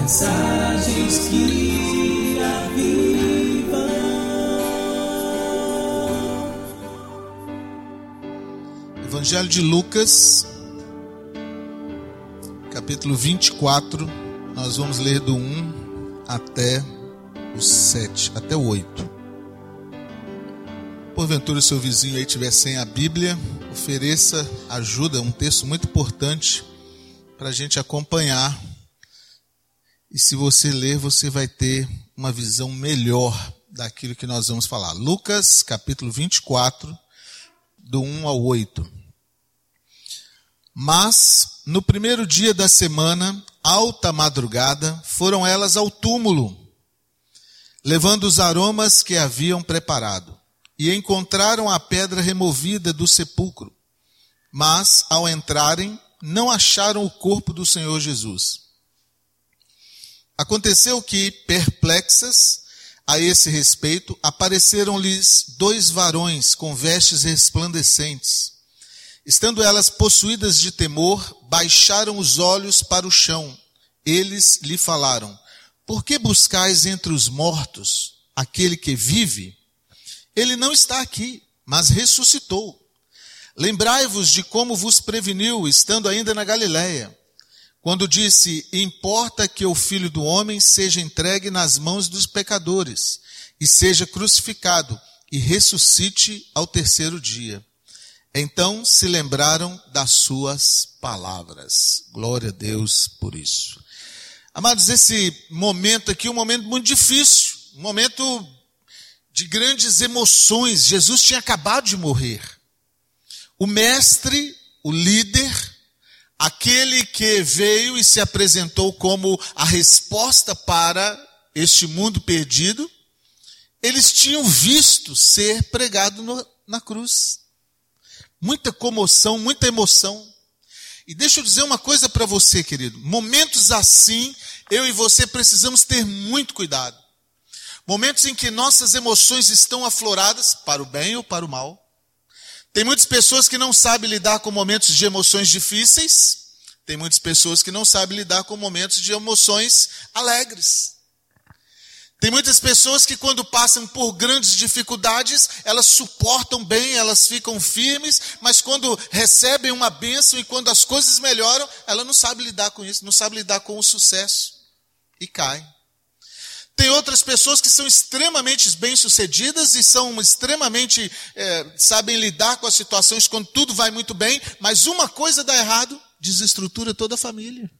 Mensagens que avivam. Evangelho de Lucas, capítulo 24, nós vamos ler do 1 até o 7, até o 8. Porventura o seu vizinho aí estiver sem a Bíblia, ofereça ajuda, é um texto muito importante para a gente acompanhar. E se você ler, você vai ter uma visão melhor daquilo que nós vamos falar. Lucas, capítulo 24, do 1 ao 8. Mas, no primeiro dia da semana, alta madrugada, foram elas ao túmulo, levando os aromas que haviam preparado, e encontraram a pedra removida do sepulcro. Mas, ao entrarem, não acharam o corpo do Senhor Jesus. Aconteceu que, perplexas a esse respeito, apareceram-lhes dois varões com vestes resplandecentes. Estando elas possuídas de temor, baixaram os olhos para o chão. Eles lhe falaram: Por que buscais entre os mortos aquele que vive? Ele não está aqui, mas ressuscitou. Lembrai-vos de como vos preveniu, estando ainda na Galiléia, quando disse: Importa que o filho do homem seja entregue nas mãos dos pecadores, e seja crucificado, e ressuscite ao terceiro dia. Então se lembraram das suas palavras. Glória a Deus por isso. Amados, esse momento aqui é um momento muito difícil, um momento de grandes emoções. Jesus tinha acabado de morrer. O mestre, o líder, aquele que veio e se apresentou como a resposta para este mundo perdido, eles tinham visto ser pregado no, na cruz muita comoção, muita emoção. E deixa eu dizer uma coisa para você, querido. Momentos assim, eu e você precisamos ter muito cuidado. Momentos em que nossas emoções estão afloradas, para o bem ou para o mal. Tem muitas pessoas que não sabem lidar com momentos de emoções difíceis. Tem muitas pessoas que não sabem lidar com momentos de emoções alegres. Tem muitas pessoas que, quando passam por grandes dificuldades, elas suportam bem, elas ficam firmes, mas quando recebem uma bênção e quando as coisas melhoram, ela não sabe lidar com isso, não sabe lidar com o sucesso e cai. Tem outras pessoas que são extremamente bem-sucedidas e são extremamente, é, sabem lidar com as situações quando tudo vai muito bem, mas uma coisa dá errado, desestrutura toda a família.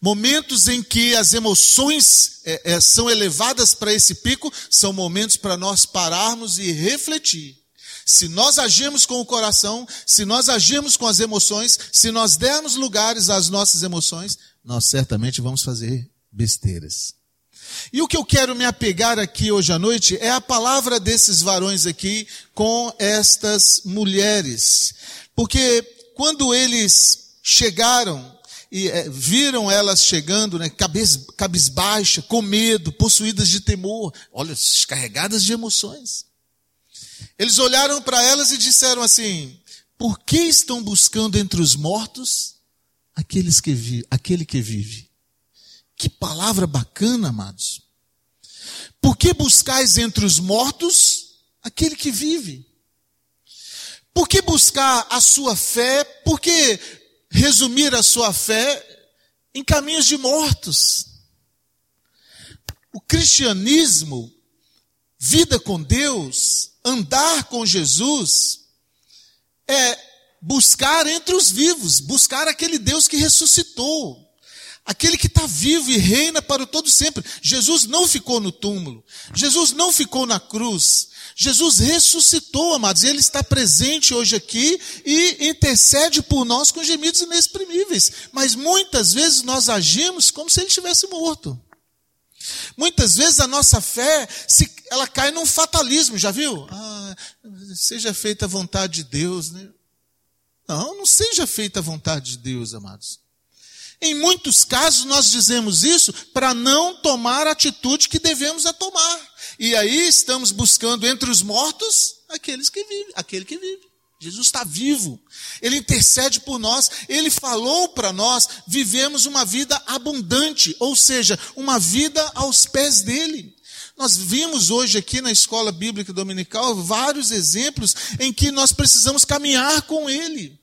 Momentos em que as emoções é, é, são elevadas para esse pico, são momentos para nós pararmos e refletir. Se nós agirmos com o coração, se nós agirmos com as emoções, se nós dermos lugares às nossas emoções, nós certamente vamos fazer besteiras. E o que eu quero me apegar aqui hoje à noite é a palavra desses varões aqui com estas mulheres. Porque quando eles chegaram e é, viram elas chegando, né, cabisbaixa, com medo, possuídas de temor, olha, carregadas de emoções. Eles olharam para elas e disseram assim: Por que estão buscando entre os mortos aqueles que vi, aquele que vive? Que palavra bacana, amados. Por que buscais entre os mortos aquele que vive? Por que buscar a sua fé? Por que resumir a sua fé em caminhos de mortos. O cristianismo, vida com Deus, andar com Jesus, é buscar entre os vivos, buscar aquele Deus que ressuscitou, aquele que está vivo e reina para o todo sempre. Jesus não ficou no túmulo, Jesus não ficou na cruz, Jesus ressuscitou, amados, e Ele está presente hoje aqui e intercede por nós com gemidos inexprimíveis. Mas muitas vezes nós agimos como se Ele estivesse morto. Muitas vezes a nossa fé, se, ela cai num fatalismo, já viu? Ah, seja feita a vontade de Deus, né? Não, não seja feita a vontade de Deus, amados. Em muitos casos nós dizemos isso para não tomar a atitude que devemos a tomar. E aí estamos buscando entre os mortos aqueles que vivem, aquele que vive. Jesus está vivo. Ele intercede por nós. Ele falou para nós vivemos uma vida abundante, ou seja, uma vida aos pés dele. Nós vimos hoje aqui na escola bíblica dominical vários exemplos em que nós precisamos caminhar com ele.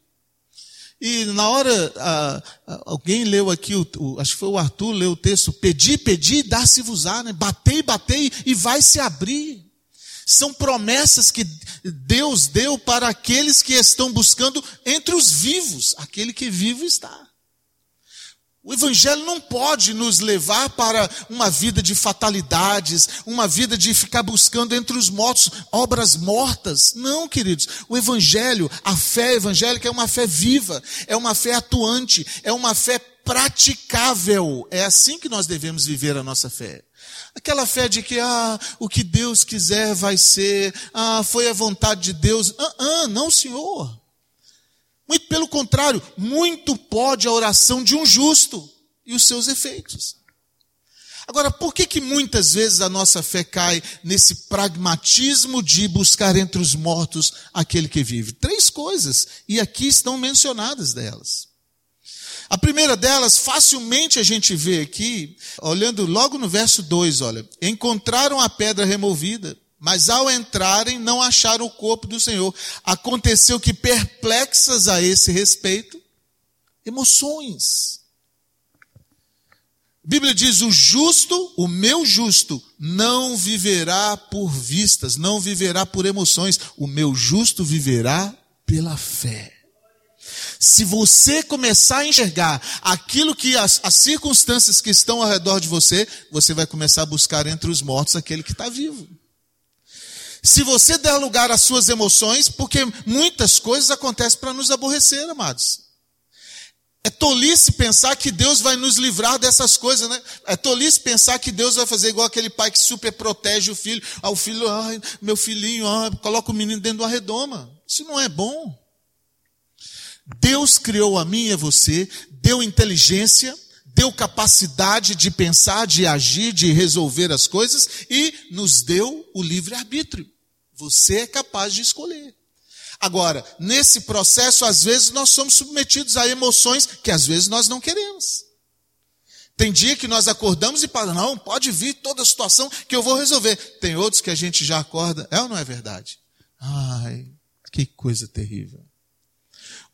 E na hora, alguém leu aqui, o, o, acho que foi o Arthur, leu o texto, pedi, pedi, dá-se-vos-á, né? batei, batei e vai se abrir. São promessas que Deus deu para aqueles que estão buscando entre os vivos. Aquele que vivo está. O Evangelho não pode nos levar para uma vida de fatalidades, uma vida de ficar buscando entre os mortos obras mortas. Não, queridos. O Evangelho, a fé evangélica é uma fé viva, é uma fé atuante, é uma fé praticável. É assim que nós devemos viver a nossa fé. Aquela fé de que, ah, o que Deus quiser vai ser, ah, foi a vontade de Deus. Ah, ah, não, Senhor. Muito pelo contrário, muito pode a oração de um justo e os seus efeitos. Agora, por que que muitas vezes a nossa fé cai nesse pragmatismo de buscar entre os mortos aquele que vive? Três coisas, e aqui estão mencionadas delas. A primeira delas, facilmente a gente vê aqui, olhando logo no verso 2, olha, encontraram a pedra removida, mas ao entrarem não acharam o corpo do Senhor. Aconteceu que perplexas a esse respeito, emoções. A Bíblia diz: o justo, o meu justo, não viverá por vistas, não viverá por emoções, o meu justo viverá pela fé. Se você começar a enxergar aquilo que as, as, circunstâncias que estão ao redor de você, você vai começar a buscar entre os mortos aquele que está vivo. Se você der lugar às suas emoções, porque muitas coisas acontecem para nos aborrecer, amados. É tolice pensar que Deus vai nos livrar dessas coisas, né? É tolice pensar que Deus vai fazer igual aquele pai que super protege o filho. Ah, o filho, meu filhinho, ah, coloca o menino dentro de uma redoma. Isso não é bom. Deus criou a mim e a você, deu inteligência, deu capacidade de pensar, de agir, de resolver as coisas e nos deu o livre-arbítrio. Você é capaz de escolher. Agora, nesse processo, às vezes nós somos submetidos a emoções que às vezes nós não queremos. Tem dia que nós acordamos e falamos, não, pode vir toda a situação que eu vou resolver. Tem outros que a gente já acorda, é ou não é verdade? Ai, que coisa terrível.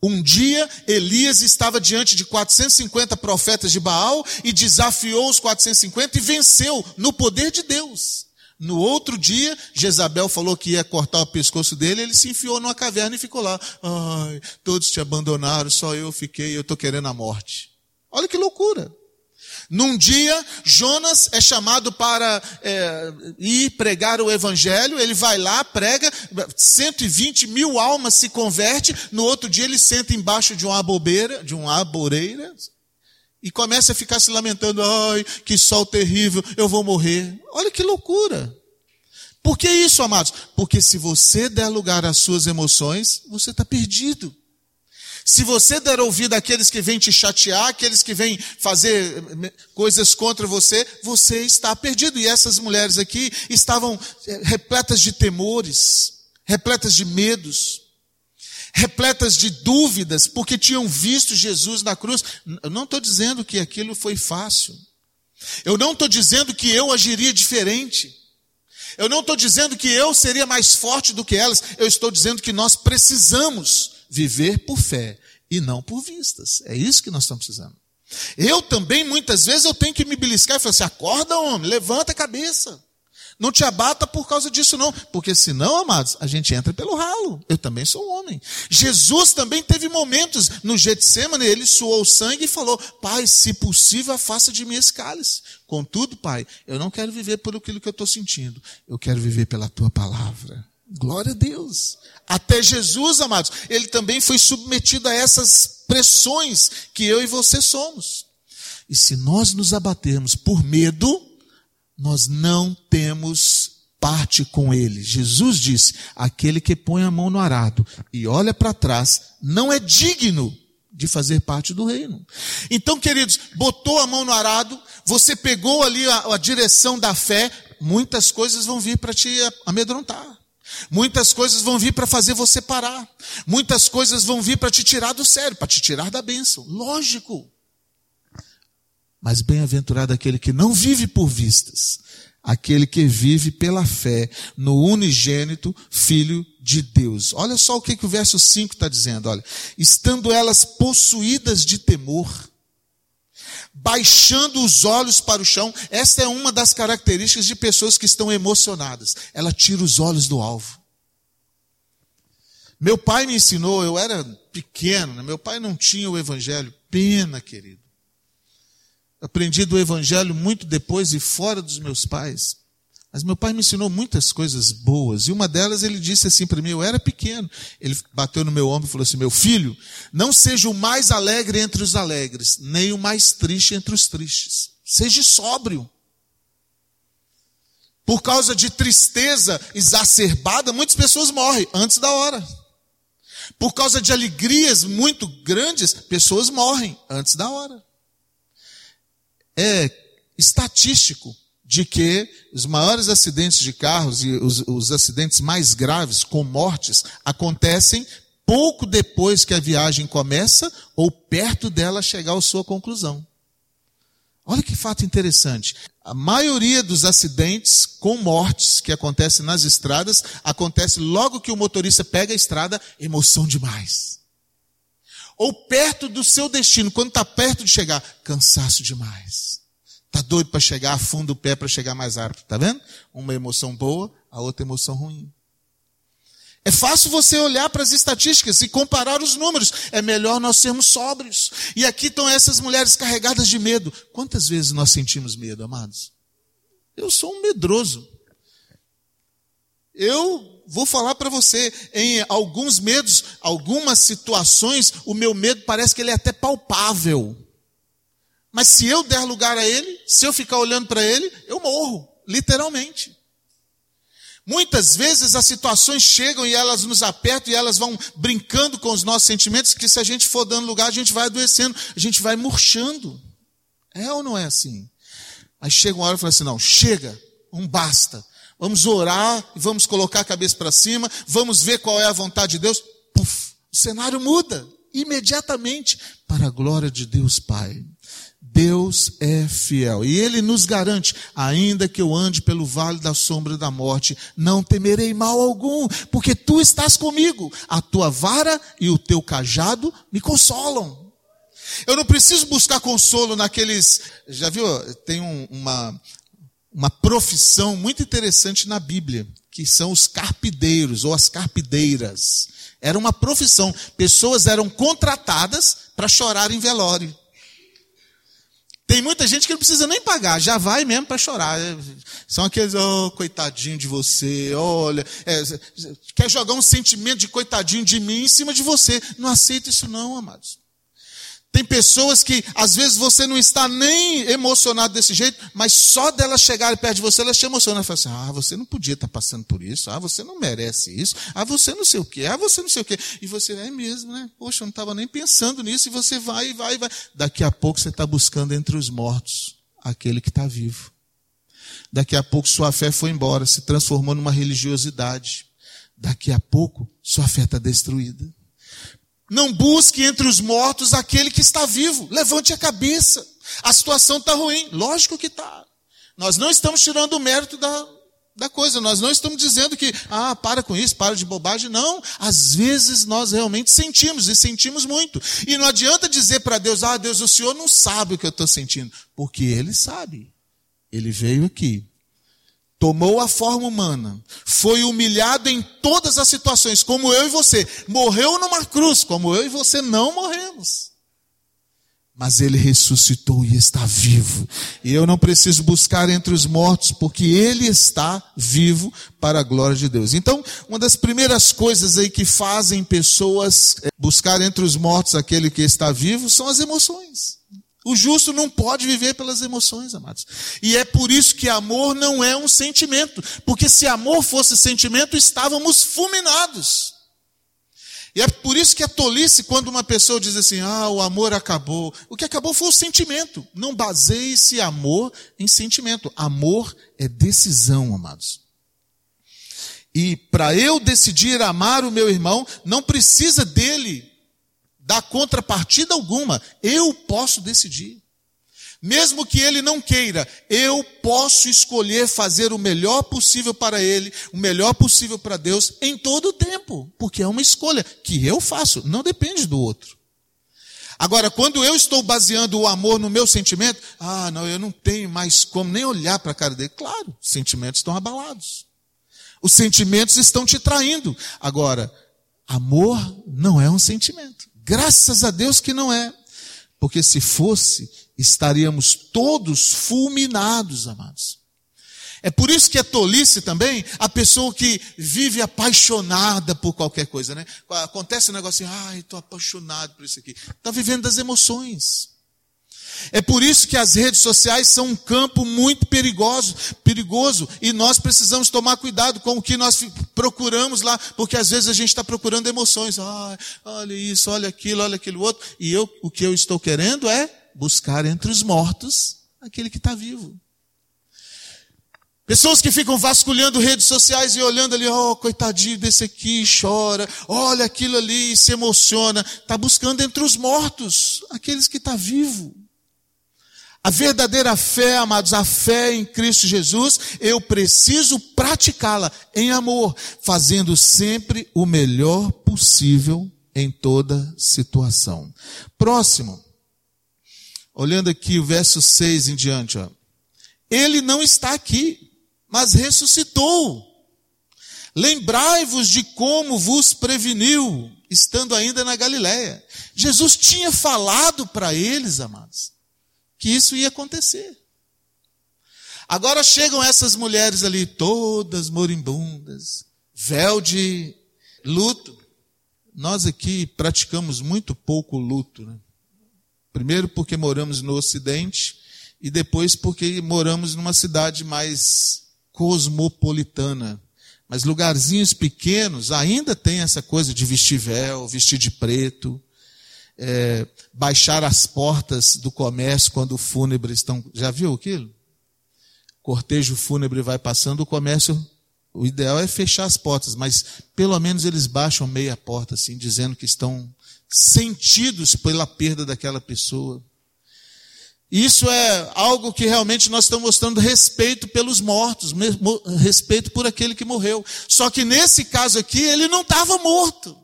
Um dia, Elias estava diante de 450 profetas de Baal e desafiou os 450 e venceu no poder de Deus. No outro dia, Jezabel falou que ia cortar o pescoço dele, ele se enfiou numa caverna e ficou lá. Ai, todos te abandonaram, só eu fiquei, eu estou querendo a morte. Olha que loucura. Num dia, Jonas é chamado para é, ir pregar o evangelho, ele vai lá, prega, 120 mil almas se converte, no outro dia ele senta embaixo de uma bobeira, de uma aboreira, e começa a ficar se lamentando, ai, que sol terrível, eu vou morrer. Olha que loucura. Por que isso, amados? Porque se você der lugar às suas emoções, você está perdido. Se você der ouvido àqueles que vêm te chatear, aqueles que vêm fazer eh, coisas contra você, você está perdido. E essas mulheres aqui estavam eh, repletas de temores, repletas de medos, repletas de dúvidas, porque tinham visto Jesus na cruz. Eu não estou dizendo que aquilo foi fácil. Eu não estou dizendo que eu agiria diferente. Eu não estou dizendo que eu seria mais forte do que elas. Eu estou dizendo que nós precisamos viver por fé e não por vistas. É isso que nós estamos precisando. Eu também, muitas vezes, eu tenho que me beliscar e falar assim, acorda homem, levanta a cabeça. Não te abata por causa disso não, porque senão, amados, a gente entra pelo ralo. Eu também sou homem. Jesus também teve momentos no Getsemane, ele suou sangue e falou: "Pai, se possível, afasta de mim esse cálice. Contudo, Pai, eu não quero viver por aquilo que eu estou sentindo. Eu quero viver pela tua palavra." Glória a Deus. Até Jesus, amados, ele também foi submetido a essas pressões que eu e você somos. E se nós nos abatermos por medo, nós não temos parte com ele. Jesus disse: aquele que põe a mão no arado e olha para trás não é digno de fazer parte do reino. Então, queridos, botou a mão no arado, você pegou ali a, a direção da fé, muitas coisas vão vir para te amedrontar. Muitas coisas vão vir para fazer você parar. Muitas coisas vão vir para te tirar do sério, para te tirar da bênção. Lógico. Mas bem-aventurado aquele que não vive por vistas, aquele que vive pela fé no unigênito Filho de Deus. Olha só o que, que o verso 5 está dizendo, olha. Estando elas possuídas de temor, baixando os olhos para o chão, esta é uma das características de pessoas que estão emocionadas. Ela tira os olhos do alvo. Meu pai me ensinou, eu era pequeno, né? meu pai não tinha o evangelho. Pena, querido. Aprendi do Evangelho muito depois e fora dos meus pais. Mas meu pai me ensinou muitas coisas boas. E uma delas ele disse assim para mim: eu era pequeno. Ele bateu no meu ombro e falou assim: Meu filho, não seja o mais alegre entre os alegres, nem o mais triste entre os tristes. Seja sóbrio. Por causa de tristeza exacerbada, muitas pessoas morrem antes da hora. Por causa de alegrias muito grandes, pessoas morrem antes da hora é estatístico de que os maiores acidentes de carros e os, os acidentes mais graves, com mortes, acontecem pouco depois que a viagem começa ou perto dela chegar à sua conclusão. Olha que fato interessante. A maioria dos acidentes com mortes que acontecem nas estradas acontece logo que o motorista pega a estrada, emoção demais. Ou perto do seu destino, quando está perto de chegar, cansaço demais. Está doido para chegar, afunda o pé para chegar mais rápido. Está vendo? Uma emoção boa, a outra emoção ruim. É fácil você olhar para as estatísticas e comparar os números. É melhor nós sermos sóbrios. E aqui estão essas mulheres carregadas de medo. Quantas vezes nós sentimos medo, amados? Eu sou um medroso. Eu vou falar para você, em alguns medos, algumas situações, o meu medo parece que ele é até palpável. Mas se eu der lugar a ele, se eu ficar olhando para ele, eu morro, literalmente. Muitas vezes as situações chegam e elas nos apertam e elas vão brincando com os nossos sentimentos, que se a gente for dando lugar, a gente vai adoecendo, a gente vai murchando. É ou não é assim? Aí chega uma hora e fala assim: não, chega, um basta. Vamos orar e vamos colocar a cabeça para cima, vamos ver qual é a vontade de Deus. Puf, o cenário muda imediatamente para a glória de Deus Pai. Deus é fiel. E Ele nos garante, ainda que eu ande pelo vale da sombra da morte, não temerei mal algum, porque tu estás comigo. A tua vara e o teu cajado me consolam. Eu não preciso buscar consolo naqueles. Já viu? Tem um, uma, uma profissão muito interessante na Bíblia, que são os carpideiros ou as carpideiras. Era uma profissão. Pessoas eram contratadas para chorar em velório. Tem muita gente que não precisa nem pagar, já vai mesmo para chorar. São aqueles, oh, coitadinho de você, olha, é, quer jogar um sentimento de coitadinho de mim em cima de você. Não aceita isso não, amados. Tem pessoas que às vezes você não está nem emocionado desse jeito, mas só dela chegar perto de você, ela te emociona. Ela fala assim: ah, você não podia estar passando por isso, ah, você não merece isso, ah, você não sei o quê, ah, você não sei o quê. E você é mesmo, né? Poxa, eu não estava nem pensando nisso, e você vai, vai, vai. Daqui a pouco você está buscando entre os mortos aquele que está vivo. Daqui a pouco sua fé foi embora, se transformou numa religiosidade. Daqui a pouco sua fé está destruída. Não busque entre os mortos aquele que está vivo. Levante a cabeça. A situação está ruim. Lógico que está. Nós não estamos tirando o mérito da, da coisa. Nós não estamos dizendo que, ah, para com isso, para de bobagem. Não. Às vezes nós realmente sentimos e sentimos muito. E não adianta dizer para Deus, ah, Deus, o Senhor não sabe o que eu estou sentindo. Porque Ele sabe. Ele veio aqui tomou a forma humana, foi humilhado em todas as situações, como eu e você, morreu numa cruz, como eu e você não morremos. Mas ele ressuscitou e está vivo. E eu não preciso buscar entre os mortos, porque ele está vivo para a glória de Deus. Então, uma das primeiras coisas aí que fazem pessoas eh, buscar entre os mortos aquele que está vivo são as emoções. O justo não pode viver pelas emoções, amados. E é por isso que amor não é um sentimento. Porque se amor fosse sentimento, estávamos fulminados. E é por isso que é tolice quando uma pessoa diz assim: ah, o amor acabou. O que acabou foi o sentimento. Não baseie-se amor em sentimento. Amor é decisão, amados. E para eu decidir amar o meu irmão, não precisa dele dar contrapartida alguma. Eu posso decidir. Mesmo que ele não queira, eu posso escolher fazer o melhor possível para ele, o melhor possível para Deus em todo o tempo, porque é uma escolha que eu faço, não depende do outro. Agora, quando eu estou baseando o amor no meu sentimento, ah, não, eu não tenho mais como nem olhar para a cara dele. Claro, os sentimentos estão abalados. Os sentimentos estão te traindo. Agora, amor não é um sentimento. Graças a Deus que não é. Porque se fosse, estaríamos todos fulminados, amados. É por isso que é tolice também a pessoa que vive apaixonada por qualquer coisa, né? Acontece um negócio assim, ai, estou apaixonado por isso aqui. Está vivendo das emoções. É por isso que as redes sociais são um campo muito perigoso, perigoso, e nós precisamos tomar cuidado com o que nós procuramos lá, porque às vezes a gente está procurando emoções. Ah, olha isso, olha aquilo, olha aquilo outro, e eu, o que eu estou querendo é buscar entre os mortos aquele que está vivo. Pessoas que ficam vasculhando redes sociais e olhando ali, oh, coitadinho desse aqui, chora, olha aquilo ali, se emociona, está buscando entre os mortos aqueles que está vivo. A verdadeira fé, amados, a fé em Cristo Jesus, eu preciso praticá-la em amor, fazendo sempre o melhor possível em toda situação. Próximo. Olhando aqui o verso 6 em diante, ó. Ele não está aqui, mas ressuscitou. Lembrai-vos de como vos preveniu, estando ainda na Galiléia. Jesus tinha falado para eles, amados que isso ia acontecer. Agora chegam essas mulheres ali, todas moribundas, véu de luto. Nós aqui praticamos muito pouco luto. Né? Primeiro porque moramos no Ocidente e depois porque moramos numa cidade mais cosmopolitana. Mas lugarzinhos pequenos ainda tem essa coisa de vestir véu, vestir de preto é, baixar as portas do comércio quando o fúnebre estão. Já viu aquilo? Cortejo fúnebre vai passando, o comércio. O ideal é fechar as portas, mas pelo menos eles baixam meia porta, assim, dizendo que estão sentidos pela perda daquela pessoa. Isso é algo que realmente nós estamos mostrando respeito pelos mortos, respeito por aquele que morreu. Só que nesse caso aqui, ele não estava morto.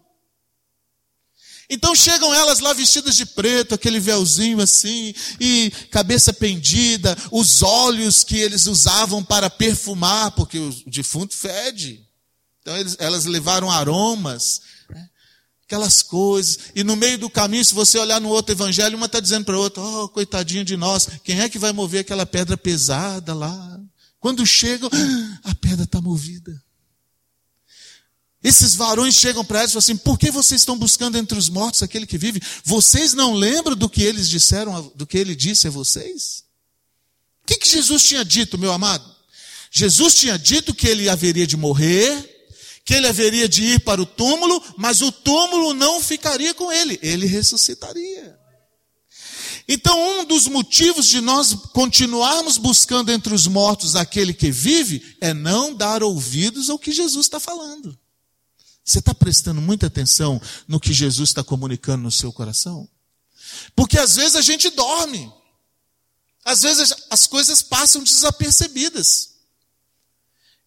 Então chegam elas lá vestidas de preto, aquele véuzinho assim, e cabeça pendida, os óleos que eles usavam para perfumar, porque o defunto fede. Então elas levaram aromas, né? aquelas coisas. E no meio do caminho, se você olhar no outro evangelho, uma está dizendo para a outra: Oh, coitadinho de nós, quem é que vai mover aquela pedra pesada lá? Quando chegam, ah, a pedra está movida. Esses varões chegam para eles e falam assim: por que vocês estão buscando entre os mortos aquele que vive? Vocês não lembram do que eles disseram, do que ele disse a vocês? O que, que Jesus tinha dito, meu amado? Jesus tinha dito que ele haveria de morrer, que ele haveria de ir para o túmulo, mas o túmulo não ficaria com ele, ele ressuscitaria. Então, um dos motivos de nós continuarmos buscando entre os mortos aquele que vive é não dar ouvidos ao que Jesus está falando. Você está prestando muita atenção no que Jesus está comunicando no seu coração? Porque às vezes a gente dorme. Às vezes as coisas passam desapercebidas.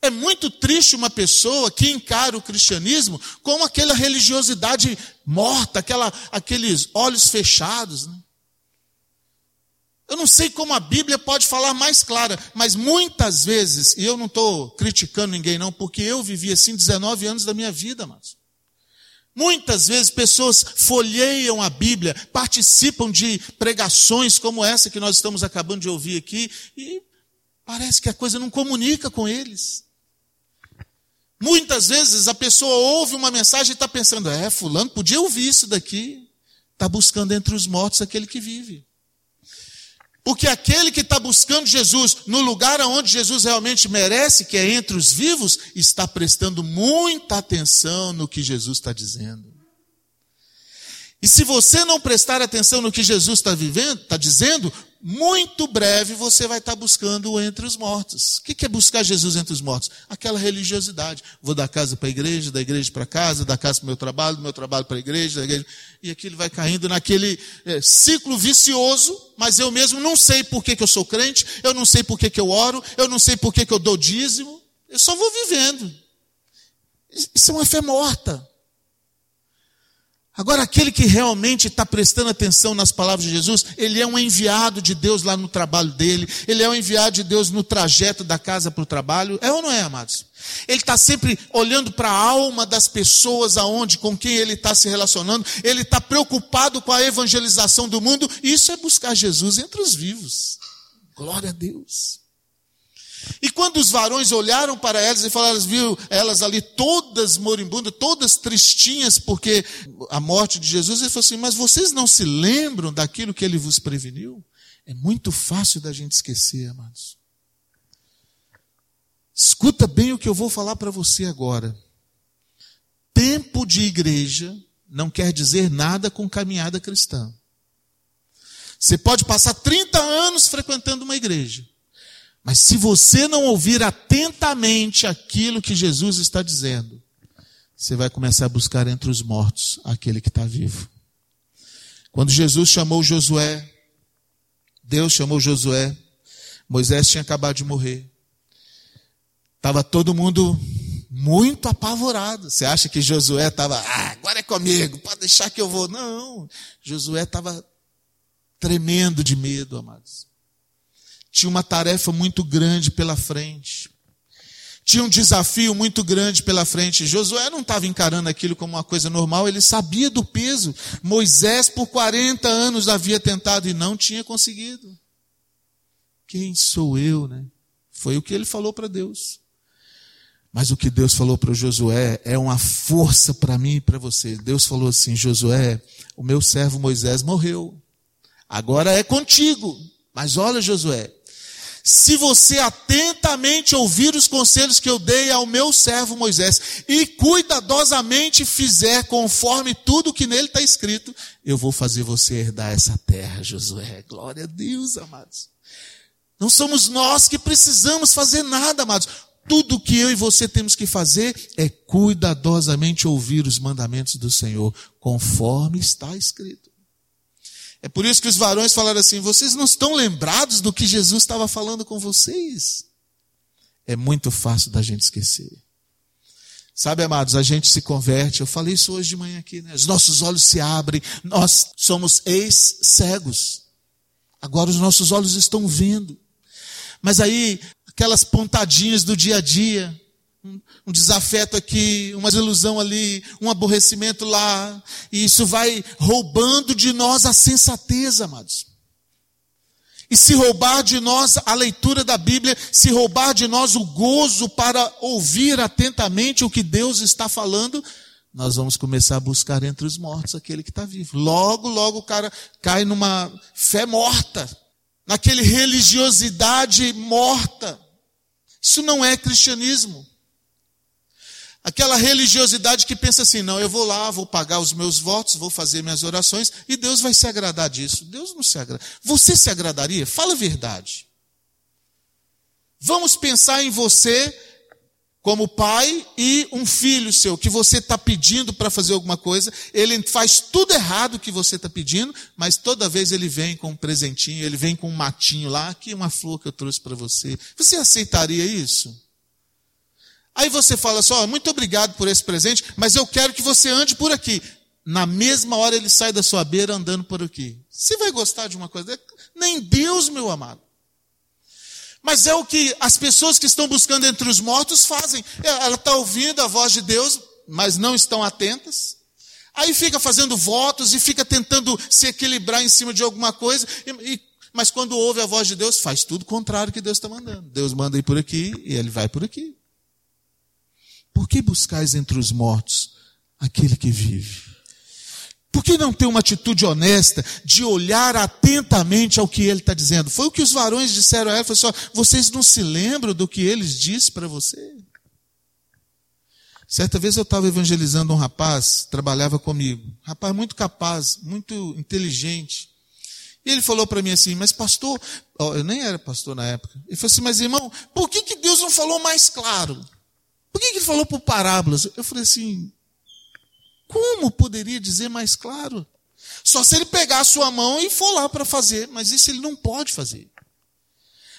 É muito triste uma pessoa que encara o cristianismo como aquela religiosidade morta, aquela, aqueles olhos fechados. Né? Eu não sei como a Bíblia pode falar mais clara, mas muitas vezes, e eu não estou criticando ninguém não, porque eu vivi assim 19 anos da minha vida, mas Muitas vezes pessoas folheiam a Bíblia, participam de pregações como essa que nós estamos acabando de ouvir aqui, e parece que a coisa não comunica com eles. Muitas vezes a pessoa ouve uma mensagem e está pensando, é, fulano podia ouvir isso daqui. Está buscando entre os mortos aquele que vive. Porque aquele que está buscando Jesus no lugar onde Jesus realmente merece, que é entre os vivos, está prestando muita atenção no que Jesus está dizendo. E se você não prestar atenção no que Jesus está vivendo, está dizendo, muito breve você vai estar buscando entre os mortos. O que é buscar Jesus entre os mortos? Aquela religiosidade. Vou da casa para a igreja, da igreja para casa, da casa para o meu trabalho, do meu trabalho para a igreja, igreja, e aquilo vai caindo naquele é, ciclo vicioso, mas eu mesmo não sei por que, que eu sou crente, eu não sei por que, que eu oro, eu não sei por que, que eu dou dízimo, eu só vou vivendo. Isso é uma fé morta. Agora, aquele que realmente está prestando atenção nas palavras de Jesus, ele é um enviado de Deus lá no trabalho dele, ele é um enviado de Deus no trajeto da casa para o trabalho, é ou não é, amados? Ele está sempre olhando para a alma das pessoas aonde, com quem ele está se relacionando, ele está preocupado com a evangelização do mundo, isso é buscar Jesus entre os vivos. Glória a Deus. E quando os varões olharam para elas e falaram, viu elas ali todas moribundas, todas tristinhas porque a morte de Jesus, ele falou assim: Mas vocês não se lembram daquilo que ele vos preveniu? É muito fácil da gente esquecer, amados. Escuta bem o que eu vou falar para você agora. Tempo de igreja não quer dizer nada com caminhada cristã. Você pode passar 30 anos frequentando uma igreja. Mas se você não ouvir atentamente aquilo que Jesus está dizendo, você vai começar a buscar entre os mortos aquele que está vivo. Quando Jesus chamou Josué, Deus chamou Josué, Moisés tinha acabado de morrer. Estava todo mundo muito apavorado. Você acha que Josué estava, ah, agora é comigo, pode deixar que eu vou. Não, Josué estava tremendo de medo, amados tinha uma tarefa muito grande pela frente. Tinha um desafio muito grande pela frente. Josué não estava encarando aquilo como uma coisa normal, ele sabia do peso. Moisés, por 40 anos, havia tentado e não tinha conseguido. Quem sou eu, né? Foi o que ele falou para Deus. Mas o que Deus falou para Josué é uma força para mim e para você. Deus falou assim: Josué, o meu servo Moisés morreu. Agora é contigo. Mas olha, Josué, se você atentamente ouvir os conselhos que eu dei ao meu servo Moisés e cuidadosamente fizer conforme tudo que nele está escrito, eu vou fazer você herdar essa terra, Josué. Glória a Deus, amados. Não somos nós que precisamos fazer nada, amados. Tudo que eu e você temos que fazer é cuidadosamente ouvir os mandamentos do Senhor, conforme está escrito. É por isso que os varões falaram assim: vocês não estão lembrados do que Jesus estava falando com vocês? É muito fácil da gente esquecer. Sabe, amados, a gente se converte. Eu falei isso hoje de manhã aqui, né? Os nossos olhos se abrem. Nós somos ex-cegos. Agora os nossos olhos estão vendo. Mas aí, aquelas pontadinhas do dia a dia, um desafeto aqui, uma desilusão ali, um aborrecimento lá, e isso vai roubando de nós a sensatez, amados. E se roubar de nós a leitura da Bíblia, se roubar de nós o gozo para ouvir atentamente o que Deus está falando, nós vamos começar a buscar entre os mortos aquele que está vivo. Logo, logo o cara cai numa fé morta, naquele religiosidade morta. Isso não é cristianismo. Aquela religiosidade que pensa assim: não, eu vou lá, vou pagar os meus votos, vou fazer minhas orações e Deus vai se agradar disso. Deus não se agrada. Você se agradaria? Fala a verdade. Vamos pensar em você como pai e um filho seu, que você está pedindo para fazer alguma coisa, ele faz tudo errado que você está pedindo, mas toda vez ele vem com um presentinho, ele vem com um matinho lá, aqui uma flor que eu trouxe para você. Você aceitaria isso? Aí você fala só, muito obrigado por esse presente, mas eu quero que você ande por aqui. Na mesma hora ele sai da sua beira andando por aqui. Você vai gostar de uma coisa? Nem Deus, meu amado. Mas é o que as pessoas que estão buscando entre os mortos fazem. Ela está ouvindo a voz de Deus, mas não estão atentas. Aí fica fazendo votos e fica tentando se equilibrar em cima de alguma coisa. E, e, mas quando ouve a voz de Deus, faz tudo contrário que Deus está mandando. Deus manda ir por aqui e ele vai por aqui. Por que buscais entre os mortos aquele que vive? Por que não ter uma atitude honesta de olhar atentamente ao que ele está dizendo? Foi o que os varões disseram a ela, assim, vocês não se lembram do que eles disse para você? Certa vez eu estava evangelizando um rapaz, trabalhava comigo, rapaz muito capaz, muito inteligente. E ele falou para mim assim, mas pastor, eu nem era pastor na época. Ele falou assim, mas irmão, por que, que Deus não falou mais claro? Por que, ele falou por parábolas? Eu falei assim, como poderia dizer mais claro? Só se ele pegar a sua mão e for lá para fazer, mas isso ele não pode fazer.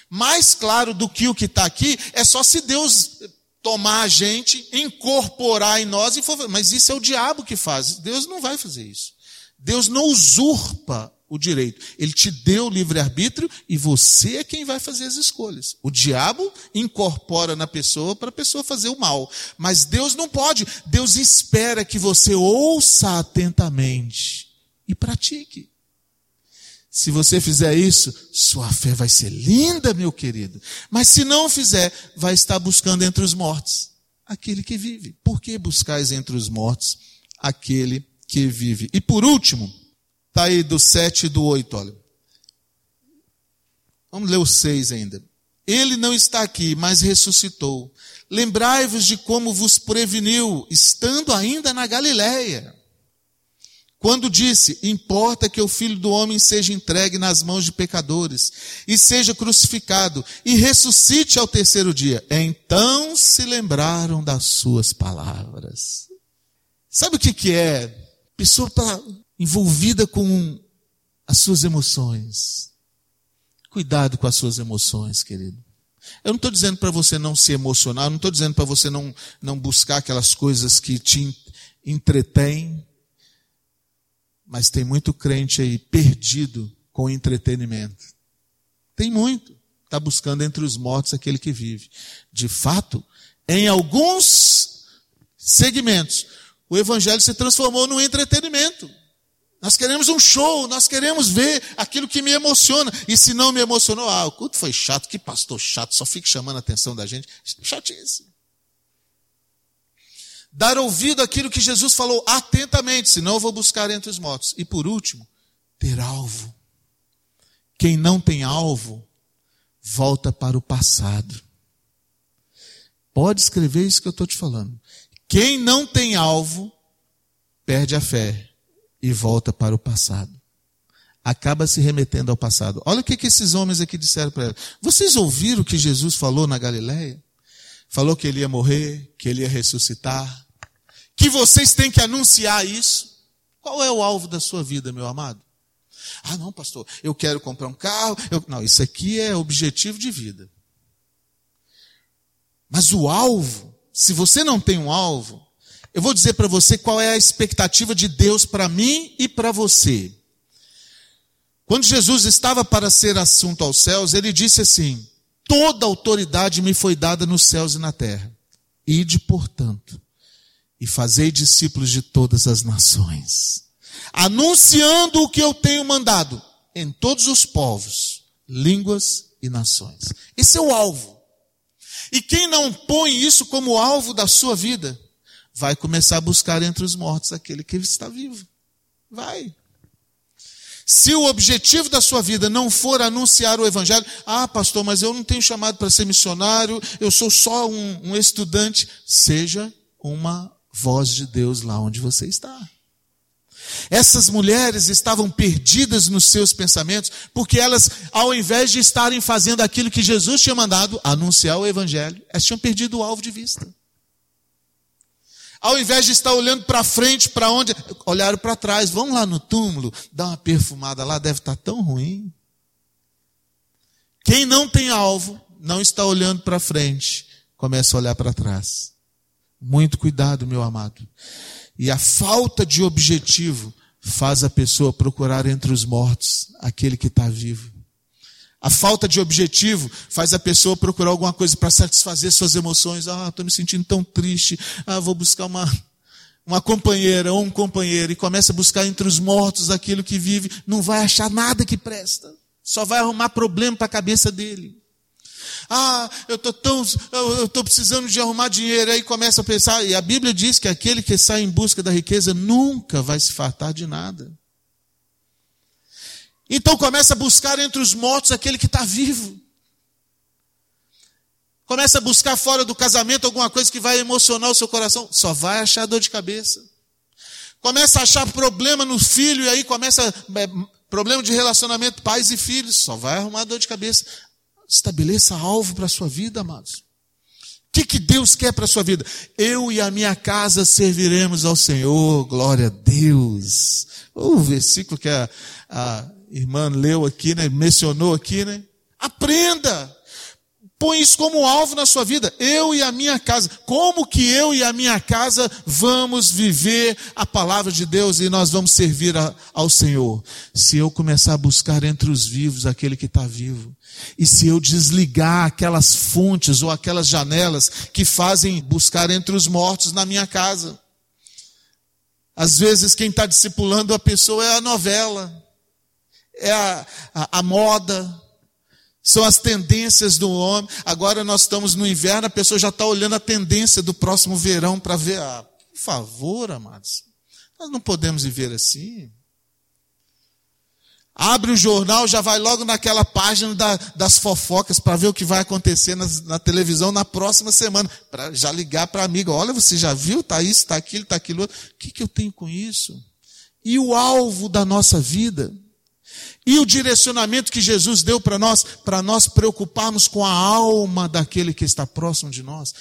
Mais claro do que o que está aqui é só se Deus tomar a gente, incorporar em nós e for. Mas isso é o diabo que faz. Deus não vai fazer isso. Deus não usurpa o direito. Ele te deu o livre-arbítrio e você é quem vai fazer as escolhas. O diabo incorpora na pessoa para a pessoa fazer o mal. Mas Deus não pode. Deus espera que você ouça atentamente e pratique. Se você fizer isso, sua fé vai ser linda, meu querido. Mas se não fizer, vai estar buscando entre os mortos aquele que vive. Por que buscais entre os mortos aquele que vive? E por último, está aí do 7 e do 8, olha. Vamos ler o 6 ainda. Ele não está aqui, mas ressuscitou. Lembrai-vos de como vos preveniu, estando ainda na Galiléia quando disse: Importa que o filho do homem seja entregue nas mãos de pecadores, e seja crucificado, e ressuscite ao terceiro dia. Então se lembraram das suas palavras. Sabe o que, que é? Pessoa está envolvida com as suas emoções. Cuidado com as suas emoções, querido. Eu não estou dizendo para você não se emocionar, não estou dizendo para você não, não buscar aquelas coisas que te entretêm mas tem muito crente aí perdido com entretenimento. Tem muito. Está buscando entre os mortos aquele que vive. De fato, em alguns segmentos, o evangelho se transformou num entretenimento. Nós queremos um show, nós queremos ver aquilo que me emociona. E se não me emocionou, ah, o culto foi chato, que pastor chato, só fica chamando a atenção da gente. Chatice dar ouvido àquilo que Jesus falou atentamente, senão eu vou buscar entre os mortos. E por último, ter alvo. Quem não tem alvo, volta para o passado. Pode escrever isso que eu estou te falando. Quem não tem alvo, perde a fé e volta para o passado. Acaba se remetendo ao passado. Olha o que, que esses homens aqui disseram para ela. Vocês ouviram o que Jesus falou na Galileia? Falou que ele ia morrer, que ele ia ressuscitar, que vocês têm que anunciar isso. Qual é o alvo da sua vida, meu amado? Ah, não, pastor, eu quero comprar um carro. Eu... Não, isso aqui é objetivo de vida. Mas o alvo, se você não tem um alvo, eu vou dizer para você qual é a expectativa de Deus para mim e para você. Quando Jesus estava para ser assunto aos céus, ele disse assim: Toda autoridade me foi dada nos céus e na terra. Ide, portanto, e fazei discípulos de todas as nações, anunciando o que eu tenho mandado em todos os povos, línguas e nações. Esse é o alvo. E quem não põe isso como alvo da sua vida, vai começar a buscar entre os mortos aquele que está vivo. Vai. Se o objetivo da sua vida não for anunciar o Evangelho, ah, pastor, mas eu não tenho chamado para ser missionário, eu sou só um, um estudante. Seja uma voz de Deus lá onde você está. Essas mulheres estavam perdidas nos seus pensamentos, porque elas, ao invés de estarem fazendo aquilo que Jesus tinha mandado, anunciar o Evangelho, elas tinham perdido o alvo de vista. Ao invés de estar olhando para frente, para onde, olharam para trás, vão lá no túmulo, dá uma perfumada lá, deve estar tão ruim. Quem não tem alvo, não está olhando para frente, começa a olhar para trás. Muito cuidado, meu amado. E a falta de objetivo faz a pessoa procurar entre os mortos aquele que está vivo. A falta de objetivo faz a pessoa procurar alguma coisa para satisfazer suas emoções. Ah, estou me sentindo tão triste. Ah, vou buscar uma, uma companheira ou um companheiro e começa a buscar entre os mortos aquilo que vive. Não vai achar nada que presta. Só vai arrumar problema para a cabeça dele. Ah, eu estou tão, eu estou precisando de arrumar dinheiro. Aí começa a pensar, e a Bíblia diz que aquele que sai em busca da riqueza nunca vai se fartar de nada. Então começa a buscar entre os mortos aquele que está vivo. Começa a buscar fora do casamento alguma coisa que vai emocionar o seu coração. Só vai achar dor de cabeça. Começa a achar problema no filho e aí começa é, Problema de relacionamento, pais e filhos, só vai arrumar dor de cabeça. Estabeleça alvo para a sua vida, amados. O que, que Deus quer para a sua vida? Eu e a minha casa serviremos ao Senhor, glória a Deus. O versículo que a, a irmã leu aqui, né? Mencionou aqui, né? Aprenda! Põe isso como alvo na sua vida. Eu e a minha casa. Como que eu e a minha casa vamos viver a palavra de Deus e nós vamos servir a, ao Senhor? Se eu começar a buscar entre os vivos aquele que está vivo. E se eu desligar aquelas fontes ou aquelas janelas que fazem buscar entre os mortos na minha casa. Às vezes quem está discipulando a pessoa é a novela, é a, a, a moda, são as tendências do homem. Agora nós estamos no inverno, a pessoa já está olhando a tendência do próximo verão para ver. Ah, por favor, amados. Nós não podemos viver assim. Abre o jornal, já vai logo naquela página da, das fofocas para ver o que vai acontecer na, na televisão na próxima semana. Para já ligar para amigo. Olha, você já viu? Está isso, está aquilo, está aquilo. O que, que eu tenho com isso? E o alvo da nossa vida? E o direcionamento que Jesus deu para nós, para nós preocuparmos com a alma daquele que está próximo de nós.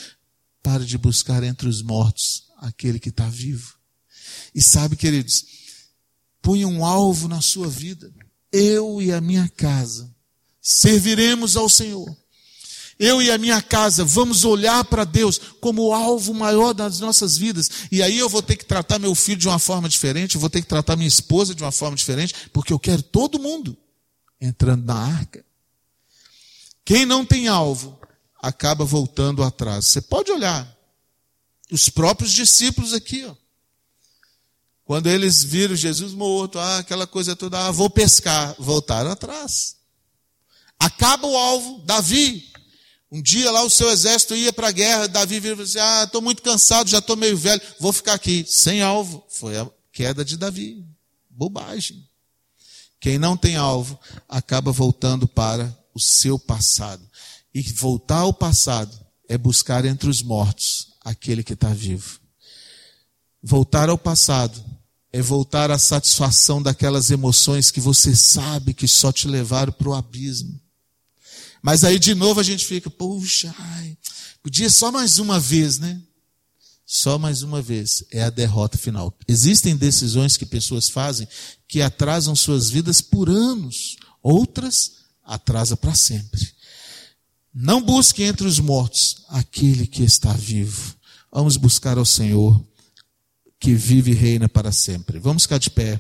Pare de buscar entre os mortos aquele que está vivo. E sabe, queridos, ponha um alvo na sua vida. Eu e a minha casa serviremos ao Senhor eu e a minha casa vamos olhar para Deus como o alvo maior das nossas vidas. E aí eu vou ter que tratar meu filho de uma forma diferente, eu vou ter que tratar minha esposa de uma forma diferente, porque eu quero todo mundo entrando na arca. Quem não tem alvo acaba voltando atrás. Você pode olhar. Os próprios discípulos aqui, ó. Quando eles viram Jesus morto, ah, aquela coisa toda, ah, vou pescar, voltaram atrás. Acaba o alvo, Davi, um dia lá o seu exército ia para a guerra, Davi vira e disse, ah, estou muito cansado, já estou meio velho, vou ficar aqui, sem alvo. Foi a queda de Davi. Bobagem. Quem não tem alvo acaba voltando para o seu passado. E voltar ao passado é buscar entre os mortos aquele que está vivo. Voltar ao passado é voltar à satisfação daquelas emoções que você sabe que só te levaram para o abismo. Mas aí de novo a gente fica, puxa, ai, podia só mais uma vez, né? Só mais uma vez é a derrota final. Existem decisões que pessoas fazem que atrasam suas vidas por anos, outras atrasa para sempre. Não busque entre os mortos aquele que está vivo. Vamos buscar ao Senhor que vive e reina para sempre. Vamos ficar de pé.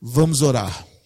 Vamos orar.